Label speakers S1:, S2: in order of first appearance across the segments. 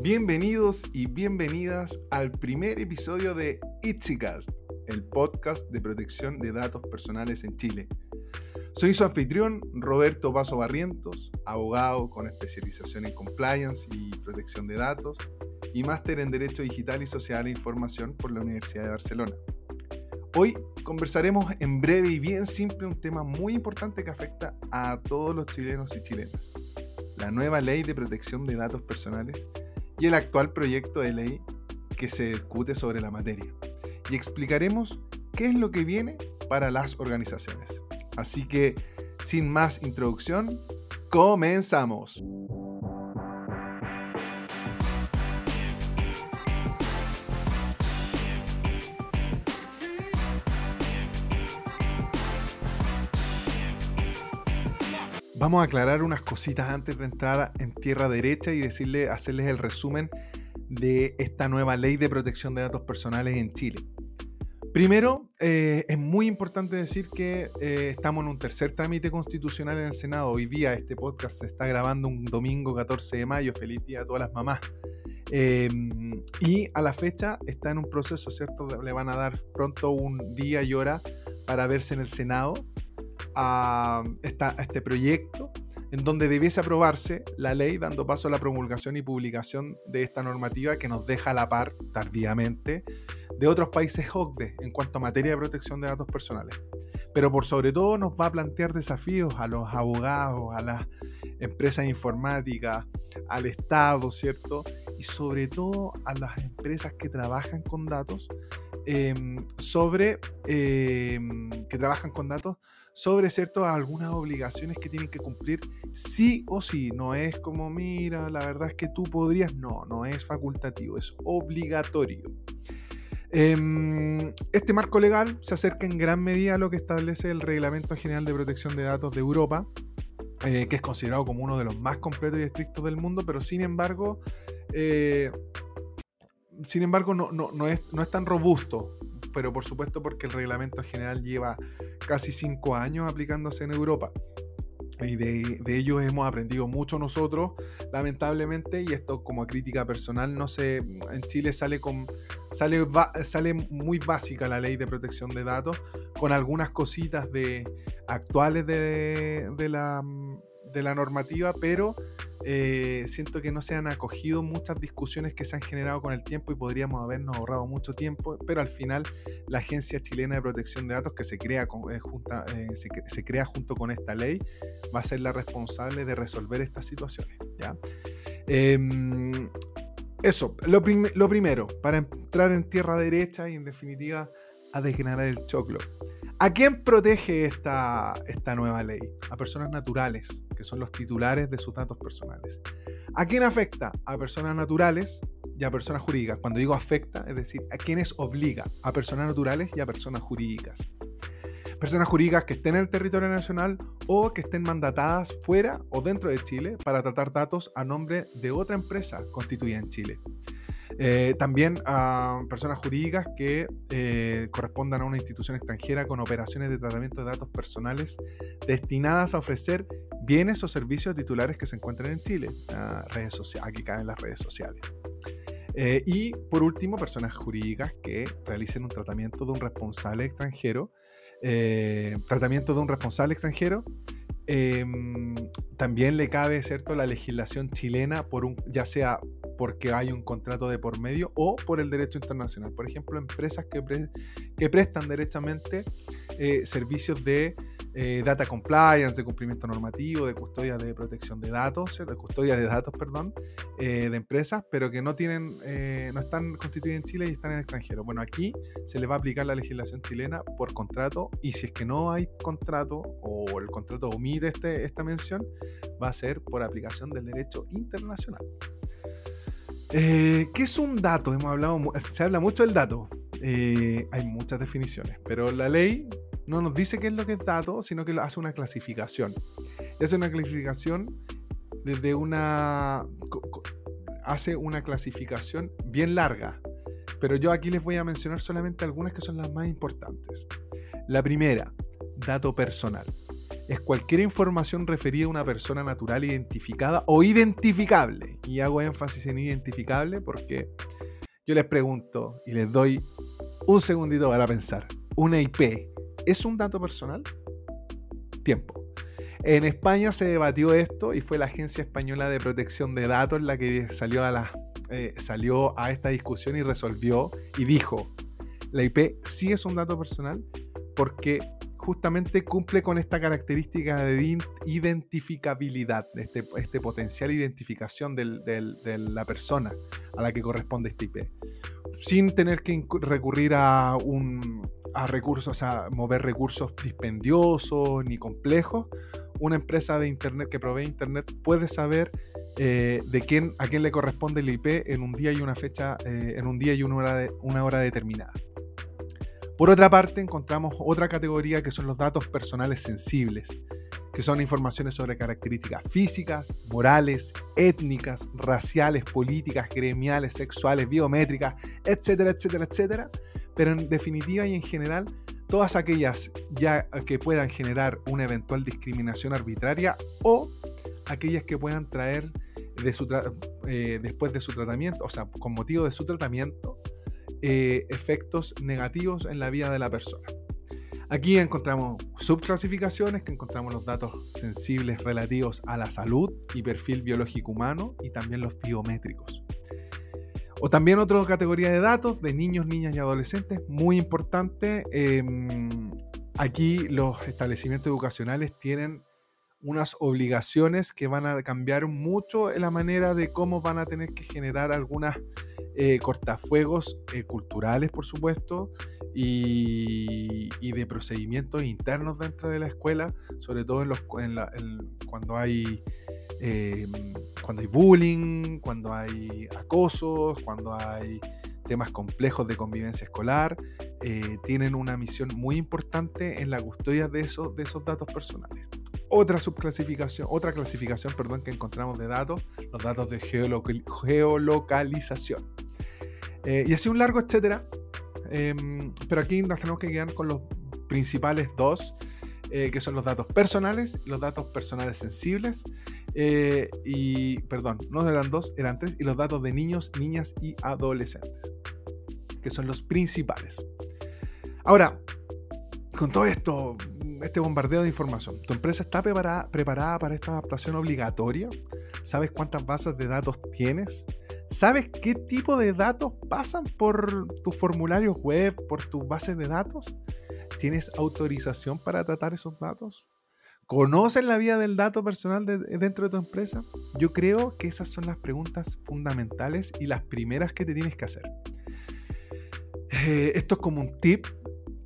S1: Bienvenidos y bienvenidas al primer episodio de Itzycast, el podcast de protección de datos personales en Chile. Soy su anfitrión, Roberto Paso Barrientos, abogado con especialización en compliance y protección de datos y máster en Derecho Digital y Social e Información por la Universidad de Barcelona. Hoy conversaremos en breve y bien simple un tema muy importante que afecta a todos los chilenos y chilenas, la nueva ley de protección de datos personales y el actual proyecto de ley que se discute sobre la materia. Y explicaremos qué es lo que viene para las organizaciones. Así que, sin más introducción, comenzamos. Vamos a aclarar unas cositas antes de entrar en tierra derecha y decirle, hacerles el resumen de esta nueva ley de protección de datos personales en Chile. Primero, eh, es muy importante decir que eh, estamos en un tercer trámite constitucional en el Senado. Hoy día este podcast se está grabando un domingo 14 de mayo. Feliz día a todas las mamás. Em, y a la fecha está en un proceso, ¿cierto? Le van a dar pronto un día y hora para verse en el Senado a, este proyecto en donde debiese aprobarse la ley dando paso a la promulgación y publicación de esta normativa que nos deja a la par tardíamente de otros países OCDE en cuanto a materia de protección de datos personales. Pero por sobre todo nos va a plantear desafíos a los abogados, a las empresas informáticas, al Estado, ¿cierto? Y sobre todo a las empresas que trabajan con datos, em, sobre, em, que trabajan con datos sobre cierto algunas obligaciones que tienen que cumplir sí o sí. No es como, mira, la verdad es que tú podrías. No, no es facultativo, es obligatorio. Em, este marco legal se acerca en gran medida a lo que establece el Reglamento General de Protección de Datos de Europa, eh, que es considerado como uno de los más completos y estrictos del mundo, pero sin embargo, eh, sin embargo no, no, es, no es tan robusto pero por supuesto porque el reglamento general lleva casi cinco años aplicándose en Europa. Y de, de ellos hemos aprendido mucho nosotros, lamentablemente, y esto como crítica personal, no sé, en Chile sale, con, sale, sale muy básica la ley de protección de datos, con algunas cositas de, actuales de, de la, de la normativa, pero eh, siento que no se han acogido muchas discusiones que se han generado con el tiempo y podríamos habernos ahorrado mucho tiempo, pero al final la Agencia Chilena de Protección de Datos, que se crea, eh, eh, se, crea junto con esta ley, va a ser la responsable de resolver estas situaciones. ¿ya? Em, eso, lo, lo primero, para entrar en tierra derecha y en definitiva a desgranar el choclo. ¿A quién protege esta, esta nueva ley? A personas naturales, que son los titulares de sus datos personales. ¿A quién afecta? A personas naturales y a personas jurídicas. Cuando digo afecta, es decir, a quienes obliga, a personas naturales y a personas jurídicas. Personas jurídicas que estén en el territorio nacional o que estén mandatadas fuera o dentro de Chile para tratar datos a nombre de otra empresa constituida en Chile. Eh, también a personas jurídicas que eh, correspondan a una institución extranjera con operaciones de tratamiento de datos personales destinadas a ofrecer bienes o servicios titulares que se encuentran en Chile. redes sociales, aquí caen las redes sociales. Eh, y por último, personas jurídicas que realicen un tratamiento de un responsable extranjero. tratamiento de un responsable extranjero em, también le cabe, ¿cierto?, la legislación chilena, por un, ya sea porque hay un contrato de por medio o por el derecho internacional. Por ejemplo, empresas que, prestan derechamente eh, servicios de eh, data compliance, de cumplimiento normativo, de custodia de protección de datos, de custodia de datos, perdón, eh, de empresas, pero que no tienen, no están constituidas en Chile y están en el extranjero. Bueno, aquí se le va a aplicar la legislación chilena por contrato y si es que no hay contrato o el contrato omite este, esta mención, va a ser por aplicación del derecho internacional. Eh, ¿Qué es un dato? Hemos hablado, se habla mucho del dato. Eh, hay muchas definiciones, pero la ley no nos dice qué es lo que es dato, sino que hace una clasificación. Hace una clasificación desde una. hace una clasificación bien larga. Pero yo aquí les voy a mencionar solamente algunas que son las más importantes. La primera, dato personal. Es cualquier información referida a una persona natural identificada o identificable. Y hago énfasis en identificable porque yo les pregunto y les doy un segundito para pensar. ¿Una IP es un dato personal? Tiempo. En España se debatió esto y fue la Agencia Española de Protección de Datos la que salió a, la, eh, salió a esta discusión y resolvió y dijo, la IP sí es un dato personal porque justamente cumple con esta característica de identificabilidad, de este, este potencial identificación de la persona a la que corresponde este IP, sin tener que recurrir a, recursos, a mover recursos dispendiosos ni complejos. Una empresa de Internet que provee Internet puede saber eh, de quién, a quién le corresponde el IP en un día y una fecha, eh, en un día y hora, una hora determinada. Por otra parte, encontramos otra categoría que son los datos personales sensibles, que son informaciones sobre características físicas, morales, étnicas, raciales, políticas, gremiales, sexuales, biométricas, etcétera, etcétera, etcétera. Pero en definitiva y en general, todas aquellas ya que puedan generar una eventual discriminación arbitraria o aquellas que puedan traer eh, después de su tratamiento, o sea, con motivo de su tratamiento, eh, efectos negativos en la vida de la persona. Aquí encontramos subclasificaciones, que encontramos los datos sensibles relativos a la salud y perfil biológico humano y también los biométricos. O también otra categoría de datos de niños, niñas y adolescentes, muy importante. Em, aquí los establecimientos educacionales tienen unas obligaciones que van a cambiar mucho la manera de cómo van a tener que generar algunas eh, cortafuegos eh, culturales, por supuesto, y, de procedimientos internos dentro de la escuela, sobre todo en los, cuando hay... Em, cuando hay bullying, cuando hay acosos, cuando hay temas complejos de convivencia escolar, eh, tienen una misión muy importante en la custodia de, esos, de esos datos personales otra subclasificación, otra clasificación, perdón, que encontramos de datos, los datos de geolocalización. Eh, y así un largo etcétera. Em, pero aquí nos tenemos que quedar con los principales dos, eh, que son los datos personales, los datos personales sensibles, eh, y, perdón, no eran dos, eran tres, y los datos de niños, niñas y adolescentes, que son los principales. Ahora, con todo esto, este bombardeo de información, ¿tu empresa está preparada, para esta adaptación obligatoria? ¿Sabes cuántas bases de datos tienes? ¿Sabes qué tipo de datos pasan por tus formularios web, por tus bases de datos? ¿Tienes autorización para tratar esos datos? ¿Conoces la vida del dato personal dentro de tu empresa? Yo creo que esas son las preguntas fundamentales y las primeras que te tienes que hacer. Eh, esto es como un tip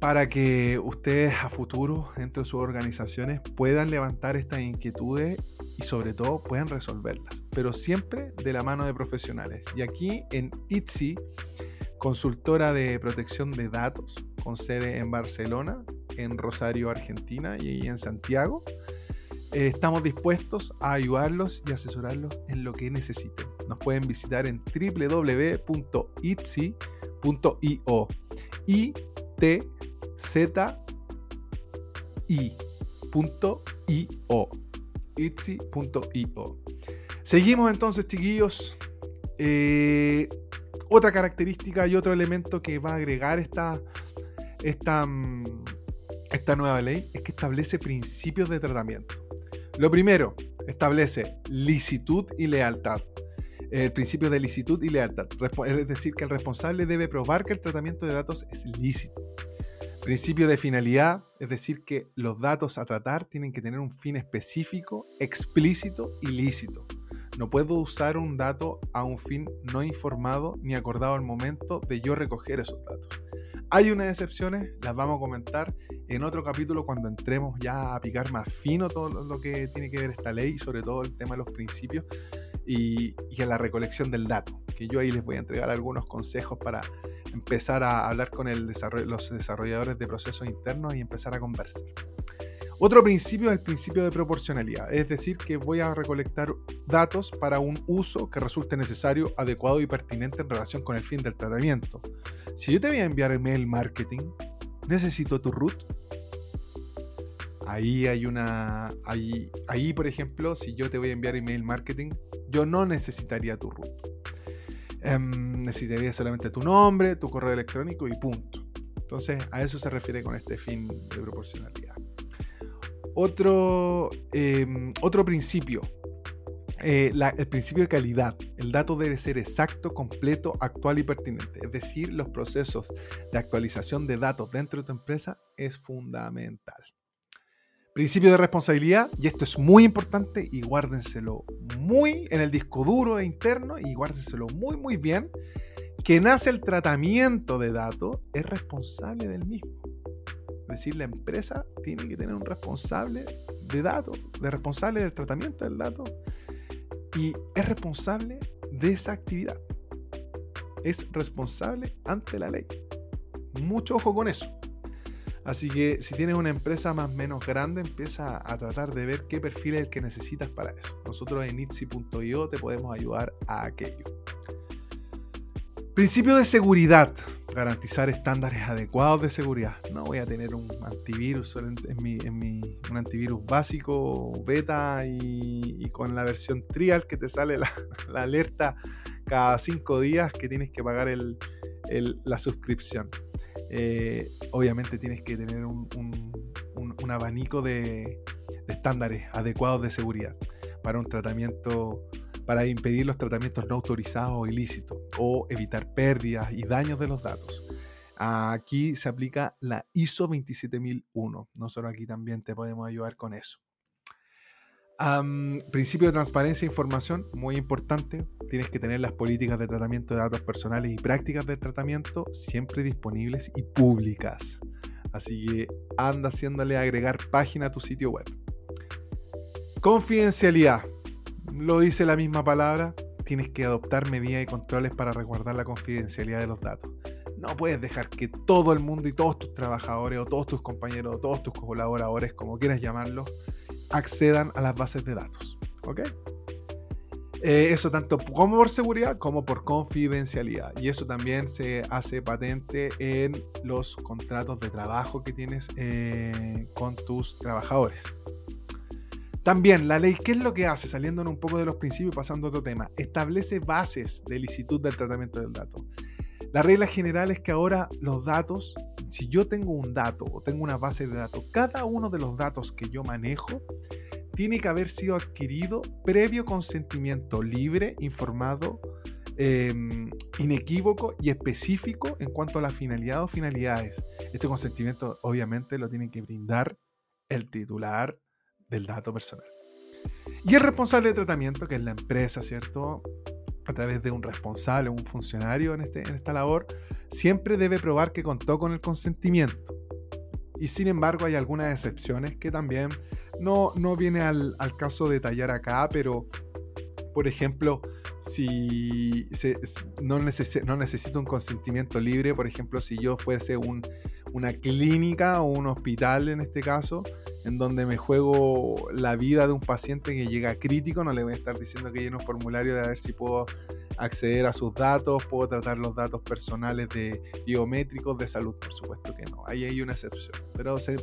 S1: para que ustedes a futuro dentro de sus organizaciones puedan levantar estas inquietudes y sobre todo puedan resolverlas, pero siempre de la mano de profesionales. Y aquí en ITSI, consultora de protección de datos con sede en Barcelona, en Rosario, Argentina y en Santiago, eh, estamos dispuestos a ayudarlos y asesorarlos en lo que necesiten. Nos pueden visitar en www.itsi.io y zi.io. Itzy.io. Seguimos entonces, chiquillos. Eh, otra característica y otro elemento que va a agregar esta, esta, mm, esta nueva ley es que establece principios de tratamiento. Lo primero, establece licitud y lealtad. El principio de licitud y lealtad. Es decir, que el responsable debe probar que el tratamiento de datos es lícito. Principio de finalidad, es decir, que los datos a tratar tienen que tener un fin específico, explícito y lícito. No puedo usar un dato a un fin no informado ni acordado al momento de yo recoger esos datos. Hay unas excepciones, las vamos a comentar en otro capítulo cuando entremos ya a picar más fino todo lo que tiene que ver esta ley, sobre todo el tema de los principios y, y a la recolección del dato, que yo ahí les voy a entregar algunos consejos para empezar a hablar con el los desarrolladores de procesos internos y empezar a conversar. Otro principio es el principio de proporcionalidad, es decir, que voy a recolectar datos para un uso que resulte necesario, adecuado y pertinente en relación con el fin del tratamiento. Si yo te voy a enviar el mail marketing, necesito tu root. Ahí hay una. Ahí, ahí, por ejemplo, si yo te voy a enviar email marketing, yo no necesitaría tu root. Em, necesitaría solamente tu nombre, tu correo electrónico y punto. Entonces, a eso se refiere con este fin de proporcionalidad. Otro, em, otro principio, eh, el principio de calidad. El dato debe ser exacto, completo, actual y pertinente. Es decir, los procesos de actualización de datos dentro de tu empresa es fundamental. Principio de responsabilidad, y esto es muy importante y guárdenselo muy en el disco duro e interno y guárdenselo muy muy bien. Quien hace el tratamiento de datos es responsable del mismo. Es decir, la empresa tiene que tener un responsable de datos, de responsable del tratamiento del dato y es responsable de esa actividad. Es responsable ante la ley. Mucho ojo con eso. Así que si tienes una empresa más o menos grande, empieza a tratar de ver qué perfil es el que necesitas para eso. Nosotros en itsi.io te podemos ayudar a aquello. Principio de seguridad. Garantizar estándares adecuados de seguridad. No voy a tener un antivirus en, mi, un antivirus básico, beta y, con la versión trial que te sale la, alerta cada cinco días que tienes que pagar la suscripción. Eh, obviamente tienes que tener un, abanico de, estándares adecuados de seguridad para un tratamiento, para impedir los tratamientos no autorizados o ilícitos o evitar pérdidas y daños de los datos. Aquí se aplica la ISO 27001. Nosotros aquí también te podemos ayudar con eso principio de transparencia e información, muy importante. Tienes que tener las políticas de tratamiento de datos personales y prácticas de tratamiento siempre disponibles y públicas. Así que anda haciéndole agregar página a tu sitio web. Confidencialidad. Lo dice la misma palabra. Tienes que adoptar medidas y controles para resguardar la confidencialidad de los datos. No puedes dejar que todo el mundo y todos tus trabajadores o todos tus compañeros o todos tus colaboradores, como quieras llamarlos, accedan a las bases de datos. ¿Ok? Eh, eso tanto como por seguridad como por confidencialidad. Y eso también se hace patente en los contratos de trabajo que tienes eh, con tus trabajadores. También la ley, ¿qué es lo que hace? Saliendo un poco de los principios y pasando a otro tema. Establece bases de licitud del tratamiento del dato. La regla general es que ahora los datos, si yo tengo un dato o tengo una base de datos, cada uno de los datos que yo manejo tiene que haber sido adquirido previo consentimiento libre, informado, em, inequívoco y específico en cuanto a la finalidad o finalidades. Este consentimiento obviamente lo tiene que brindar el titular del dato personal. Y el responsable de tratamiento, que es la empresa, ¿cierto? a través de un responsable, un funcionario en, este, en esta labor, siempre debe probar que contó con el consentimiento. Y sin embargo hay algunas excepciones que también no, no viene al, al caso detallar acá, pero por ejemplo, si no, no, necesito un consentimiento libre, por ejemplo, si yo fuese un, una clínica o un hospital en este caso, en donde me juego la vida de un paciente que llega crítico, no le voy a estar diciendo que llene un formulario de a ver si puedo acceder a sus datos, puedo tratar los datos personales de biométricos de salud, por supuesto que no, ahí hay una excepción, pero se,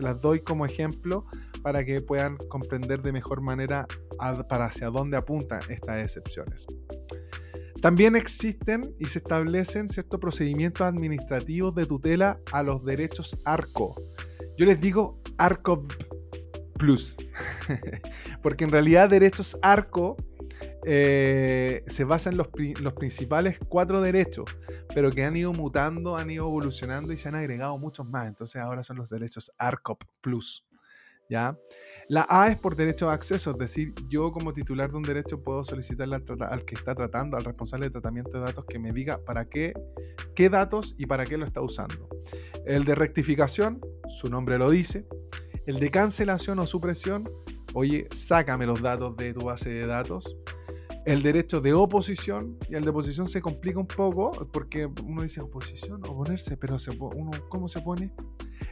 S1: las doy como ejemplo para que puedan comprender de mejor manera para hacia dónde apuntan estas excepciones. También existen y se establecen ciertos procedimientos administrativos de tutela a los derechos ARCO. Yo les digo ARCO Plus, porque en realidad derechos ARCO eh, se basan en los, los, principales cuatro derechos, pero que han ido mutando, han ido evolucionando y se han agregado muchos más. Entonces ahora son los derechos ARCOP Plus. La A es por derecho a acceso, es decir, yo como titular de un derecho puedo solicitarle al, que está tratando, al responsable de tratamiento de datos, que me diga para qué, qué datos y para qué lo está usando. El de rectificación, su nombre lo dice. El de cancelación o supresión, oye, sácame los datos de tu base de datos. El derecho de oposición, y el de oposición se complica un poco, porque uno dice oposición, oponerse, pero se, uno, ¿cómo se pone?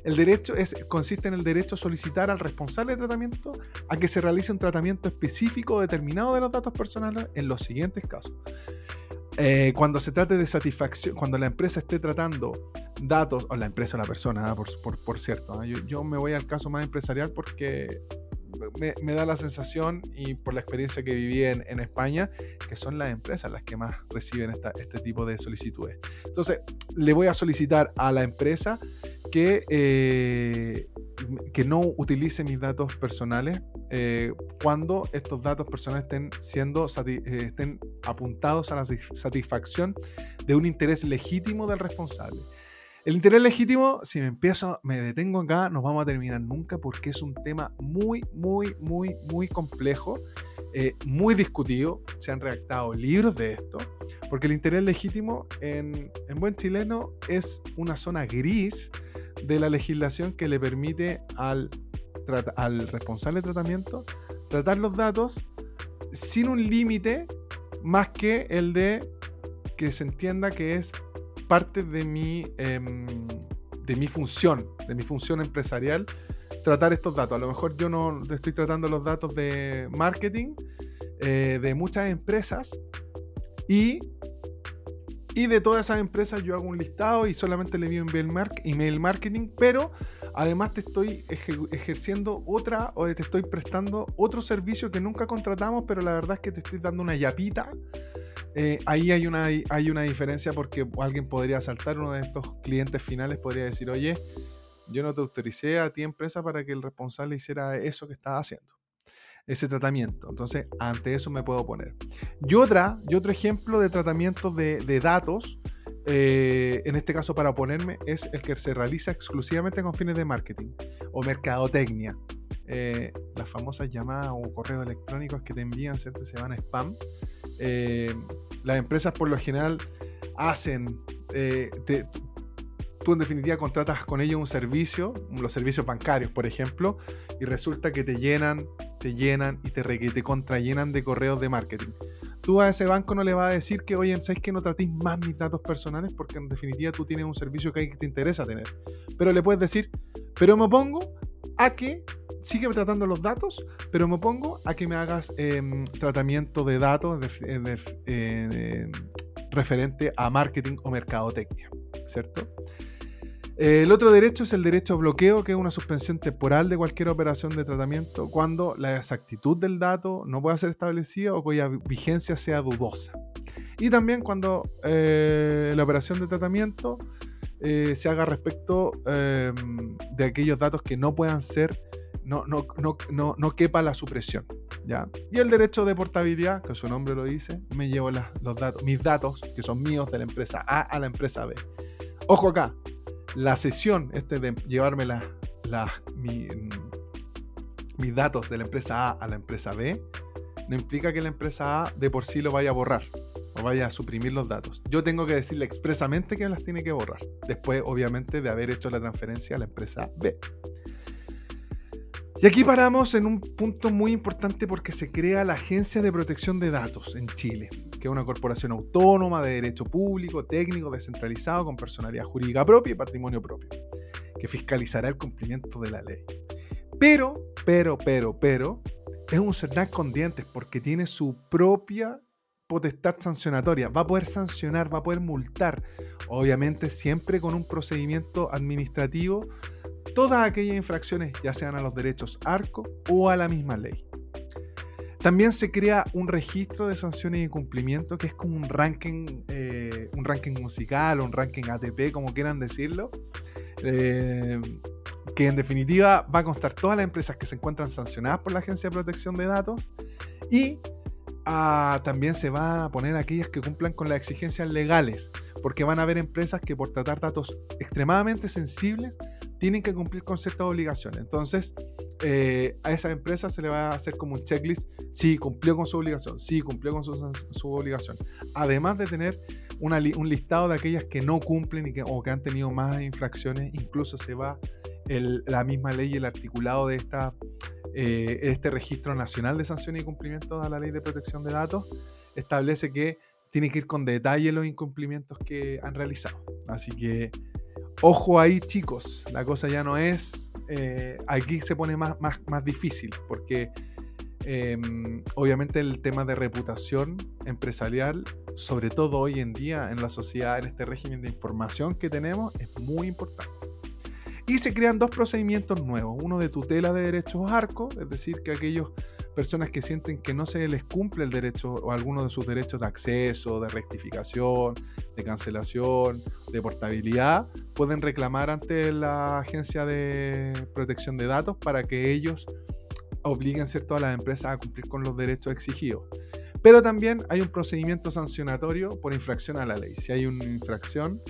S1: El derecho es, consiste en el derecho a solicitar al responsable de tratamiento a que se realice un tratamiento específico determinado de los datos personales en los siguientes casos. Eh, cuando se trate de satisfacción, cuando la empresa esté tratando datos, o la empresa o la persona, ¿ah? por, cierto. ¿ah? Yo, me voy al caso más empresarial porque me, da la sensación, y por la experiencia que viví en, España, que son las empresas las que más reciben este tipo de solicitudes. Entonces, le voy a solicitar a la empresa que, eh, que no utilice mis datos personales eh, cuando estos datos personales estén siendo eh, estén apuntados a la satisfacción de un interés legítimo del responsable. El interés legítimo, si me empiezo, me detengo acá, no vamos a terminar nunca porque es un tema muy, muy, muy, muy complejo, eh, muy discutido. Se han redactado libros de esto, porque el interés legítimo en, en buen chileno es una zona gris de la legislación que le permite al, al responsable de tratamiento tratar los datos sin un límite más que el de que se entienda que es parte de mi, em, de mi función, de mi función empresarial, tratar estos datos. A lo mejor yo no estoy tratando los datos de marketing eh, de muchas empresas y, y de todas esas empresas yo hago un listado y solamente le envío email marketing, pero además te estoy ejerciendo otra o te estoy prestando otro servicio que nunca contratamos, pero la verdad es que te estoy dando una yapita eh, ahí hay una, hay una diferencia porque alguien podría saltar, uno de estos clientes finales podría decir, oye, yo no te autoricé a ti empresa para que el responsable hiciera eso que estaba haciendo, ese tratamiento. Entonces, ante eso me puedo poner. Y, otra, y otro ejemplo de tratamiento de, datos, eh, en este caso para oponerme, es el que se realiza exclusivamente con fines de marketing o mercadotecnia. Eh, las famosas llamadas o correos electrónicos que te envían, ¿cierto? Se van a spam. Eh, las empresas por lo general hacen, eh, tú en definitiva contratas con ellos un servicio, los servicios bancarios, por ejemplo, y resulta que te llenan, te llenan y te, te contrallenan de correos de marketing. Tú a ese banco no le vas a decir que, oye, ¿sabes que no tratéis más mis datos personales? Porque en definitiva tú tienes un servicio que te interesa tener. Pero le puedes decir, pero me opongo a que sigue tratando los datos, pero me opongo a que me hagas em, tratamiento de datos eh, eh, referente a marketing o mercadotecnia, ¿cierto? El otro derecho es el derecho a bloqueo, que es una suspensión temporal de cualquier operación de tratamiento cuando la exactitud del dato no pueda ser establecida o cuya vigencia sea dudosa. Y también cuando eh, la operación de tratamiento se haga respecto em, de aquellos datos que no puedan ser no, no, no, no, quepa la supresión. ¿ya? Y el derecho de portabilidad, que su nombre lo dice, me llevo los datos, mis datos, que son míos de la empresa A a la empresa B. Ojo acá, la sesión este de llevarme la, mis datos de la empresa A a la empresa B no implica que la empresa A de por sí lo vaya a borrar o vaya a suprimir los datos. Yo tengo que decirle expresamente que las tiene que borrar, después obviamente de haber hecho la transferencia a la empresa B. Y aquí paramos en un punto muy importante porque se crea la Agencia de Protección de Datos en Chile, que es una corporación autónoma de derecho público, técnico, descentralizado, con personalidad jurídica propia y patrimonio propio, que fiscalizará el cumplimiento de la ley. Pero, pero, pero, pero, es un CERNAC con dientes porque tiene su propia potestad sancionatoria. Va a poder sancionar, va a poder multar, obviamente siempre con un procedimiento administrativo todas aquellas infracciones, ya sean a los derechos ARCO o a la misma ley. También se crea un registro de sanciones y cumplimiento que es como un ranking, eh, un ranking musical o un ranking ATP, como quieran decirlo, eh, que en definitiva va a constar todas las empresas que se encuentran sancionadas por la Agencia de Protección de Datos y ah, también se van a poner aquellas que cumplan con las exigencias legales, porque van a haber empresas que por tratar datos extremadamente sensibles tienen que cumplir con ciertas obligaciones. Entonces, eh, a esa empresa se le va a hacer como un checklist, si cumplió con su obligación, si cumplió con su, obligación. Además de tener un listado de aquellas que no cumplen o que han tenido más infracciones, incluso se va la misma ley el articulado de esta, eh, este registro nacional de sanciones y cumplimientos a la ley de protección de datos, establece que tiene que ir con detalle los incumplimientos que han realizado. Así que Ojo ahí, chicos, la cosa ya no es. Eh, aquí se pone más, más, más difícil, porque Em, obviamente el tema de reputación empresarial, sobre todo hoy en día en la sociedad, en este régimen de información que tenemos, es muy importante. Y se crean dos procedimientos nuevos, uno de tutela de derechos ARCO, es decir, que aquellas personas que sienten que no se les cumple el derecho o alguno de sus derechos de acceso, de rectificación, de cancelación, de portabilidad, pueden reclamar ante la Agencia de Protección de Datos para que ellos obliguen a las empresas a cumplir con los derechos exigidos. Pero también hay un procedimiento sancionatorio por infracción a la ley. Si hay una infracción,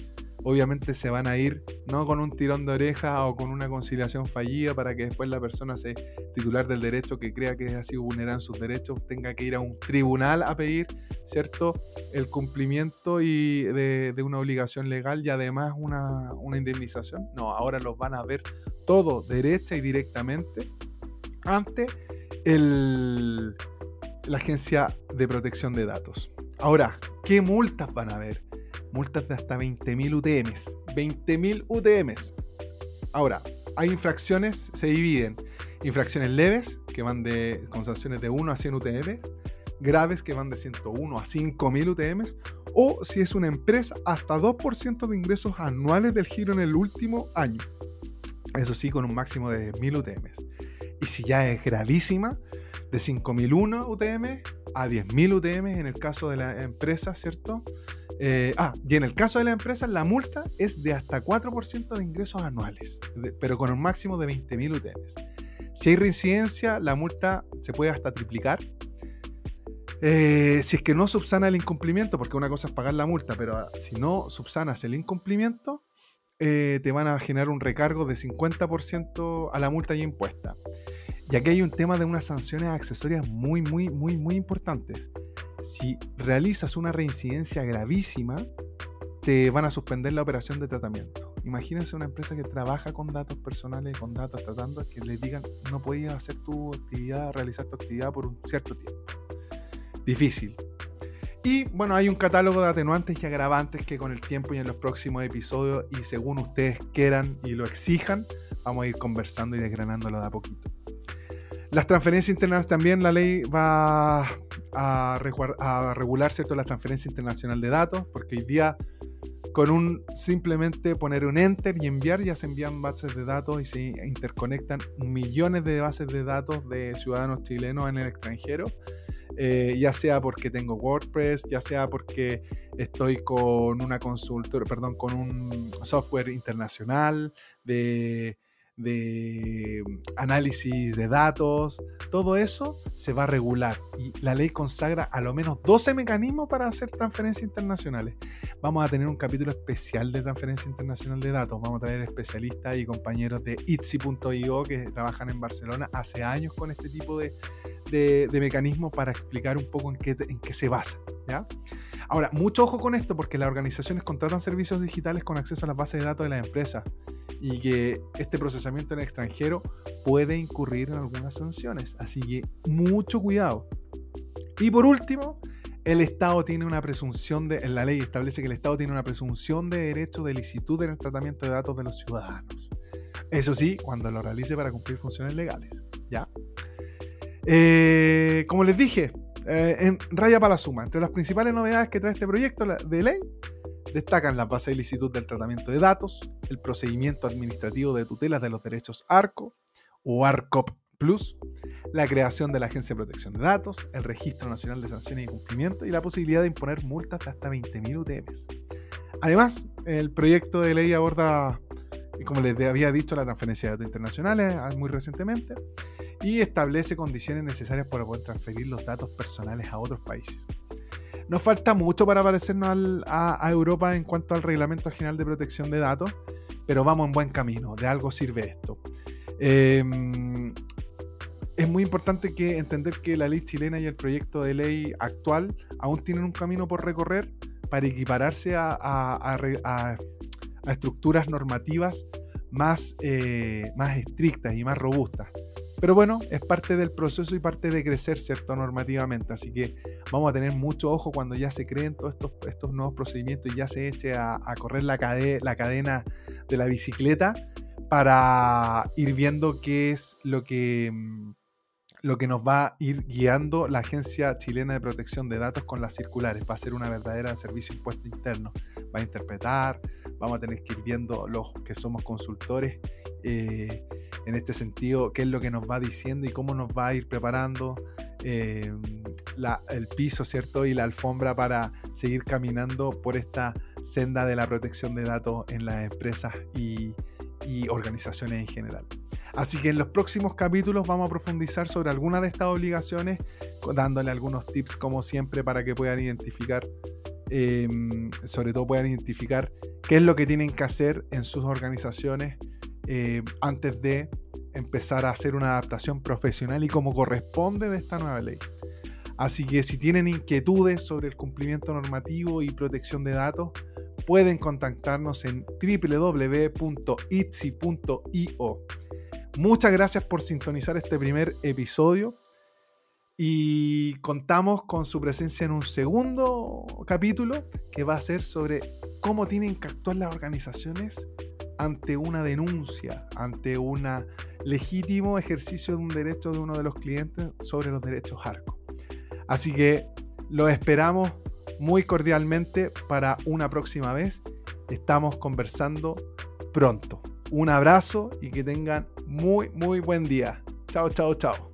S1: obviamente se van a ir no con un tirón de oreja o con una conciliación fallida para que después la persona se titular del derecho que crea que ha sido vulnerado en sus derechos tenga que ir a un tribunal a pedir cierto el cumplimiento y de, una obligación legal y además una, indemnización. No ahora los van a ver todo derecha y directamente ante el, la agencia de protección de datos. Ahora qué multas van a haber multas de hasta 20.000 UTMs. 20.000 UTMs. Ahora, hay infracciones, se dividen. Infracciones leves, que van de, con sanciones de 1 a 100 UTM, graves, que van de 101 a 5.000 UTM, o si es una empresa, hasta 2% de ingresos anuales del giro en el último año. Eso sí, con un máximo de 1.000 UTM. Y si ya es gravísima, de 5.001 UTM a 10.000 UTM en el caso de la empresa, ¿cierto? Eh, ah, y en el caso de la empresa, la multa es de hasta 4% de ingresos anuales, pero con un máximo de 20.000 UTMs. Si hay reincidencia, la multa se puede hasta triplicar. Eh, si es que no subsana el incumplimiento, porque una cosa es pagar la multa, pero ah, si no subsanas el incumplimiento, eh, te van a generar un recargo de 50% a la multa ya impuesta. Y aquí hay un tema de unas sanciones accesorias muy, muy, muy, muy importantes si realizas una reincidencia gravísima, te van a suspender la operación de tratamiento. Imagínense una empresa que trabaja con datos personales, con datos tratando, que le digan no puedes hacer tu actividad, realizar tu actividad por un cierto tiempo. Difícil. Y bueno, hay un catálogo de atenuantes y agravantes que con el tiempo y en los próximos episodios y según ustedes quieran y lo exijan, vamos a ir conversando y desgranándolo de a poquito. Las transferencias internacionales también, la ley va a, regular ¿cierto? la transferencia internacional de datos, porque hoy día con un simplemente poner un enter y enviar ya se envían bases de datos y se interconectan millones de bases de datos de ciudadanos chilenos en el extranjero. Eh, ya sea porque tengo WordPress, ya sea porque estoy con una consultora, perdón, con un software internacional de de mm, análisis de datos, todo eso se va a regular y la ley consagra a lo menos 12 mecanismos para hacer transferencias internacionales. Vamos a tener un capítulo especial de transferencia internacional de datos, vamos a traer especialistas y compañeros de itsi.io que trabajan en Barcelona hace años con este tipo de, de, mecanismos para explicar un poco en qué, en qué se basa. Ahora, mucho ojo con esto porque las organizaciones contratan servicios digitales con acceso a las bases de datos de las empresas y que este procesamiento en el extranjero puede incurrir en algunas sanciones. Así que mucho cuidado. Y por último, el Estado tiene una presunción de, la ley establece que el Estado tiene una presunción de derecho de licitud en el tratamiento de datos de los ciudadanos. Eso sí, cuando lo realice para cumplir funciones legales. ¿Ya? Eh, como les dije, eh, en raya para la suma, entre las principales novedades que trae este proyecto de ley Destacan la base de licitud del tratamiento de datos, el procedimiento administrativo de tutelas de los derechos ARCO o ARCOP Plus, la creación de la Agencia de Protección de Datos, el Registro Nacional de Sanciones y Cumplimiento y la posibilidad de imponer multas de hasta 20.000 UTMs. Además, el proyecto de ley aborda, como les había dicho, la transferencia de datos internacionales ah, muy recientemente y establece condiciones necesarias para poder transferir los datos personales a otros países. Nos falta mucho para parecernos a, Europa en cuanto al Reglamento General de Protección de Datos, pero vamos en buen camino, de algo sirve esto. Em, es muy importante que entender que la ley chilena y el proyecto de ley actual aún tienen un camino por recorrer para equipararse a, estructuras normativas más, eh, más estrictas y más robustas. Pero bueno, es parte del proceso y parte de crecer, ¿cierto? Normativamente. Así que vamos a tener mucho ojo cuando ya se creen todos estos, estos nuevos procedimientos y ya se eche a, correr la, la cadena de la bicicleta para ir viendo qué es lo que, mm, lo que nos va a ir guiando la Agencia Chilena de Protección de Datos con las circulares. Va a ser una verdadera servicio impuesto interno. Va a interpretar, vamos a tener que ir viendo los que somos consultores eh, en este sentido, qué es lo que nos va diciendo y cómo nos va a ir preparando eh, el piso, ¿cierto? Y la alfombra para seguir caminando por esta senda de la protección de datos en las empresas y organizaciones en general. Así que en los próximos capítulos vamos a profundizar sobre algunas de estas obligaciones, dándole algunos tips como siempre para que puedan identificar, em, sobre todo puedan identificar qué es lo que tienen que hacer en sus organizaciones eh, antes de empezar a hacer una adaptación profesional y como corresponde de esta nueva ley. Así que si tienen inquietudes sobre el cumplimiento normativo y protección de datos, pueden contactarnos en www.itsi.io. Muchas gracias por sintonizar este primer episodio y contamos con su presencia en un segundo capítulo que va a ser sobre cómo tienen que actuar las organizaciones ante una denuncia, ante un legítimo ejercicio de un derecho de uno de los clientes sobre los derechos ARCO. Así que lo esperamos muy cordialmente para una próxima vez. Estamos conversando pronto. Un abrazo y que tengan muy, muy buen día. Chao, chao, chao.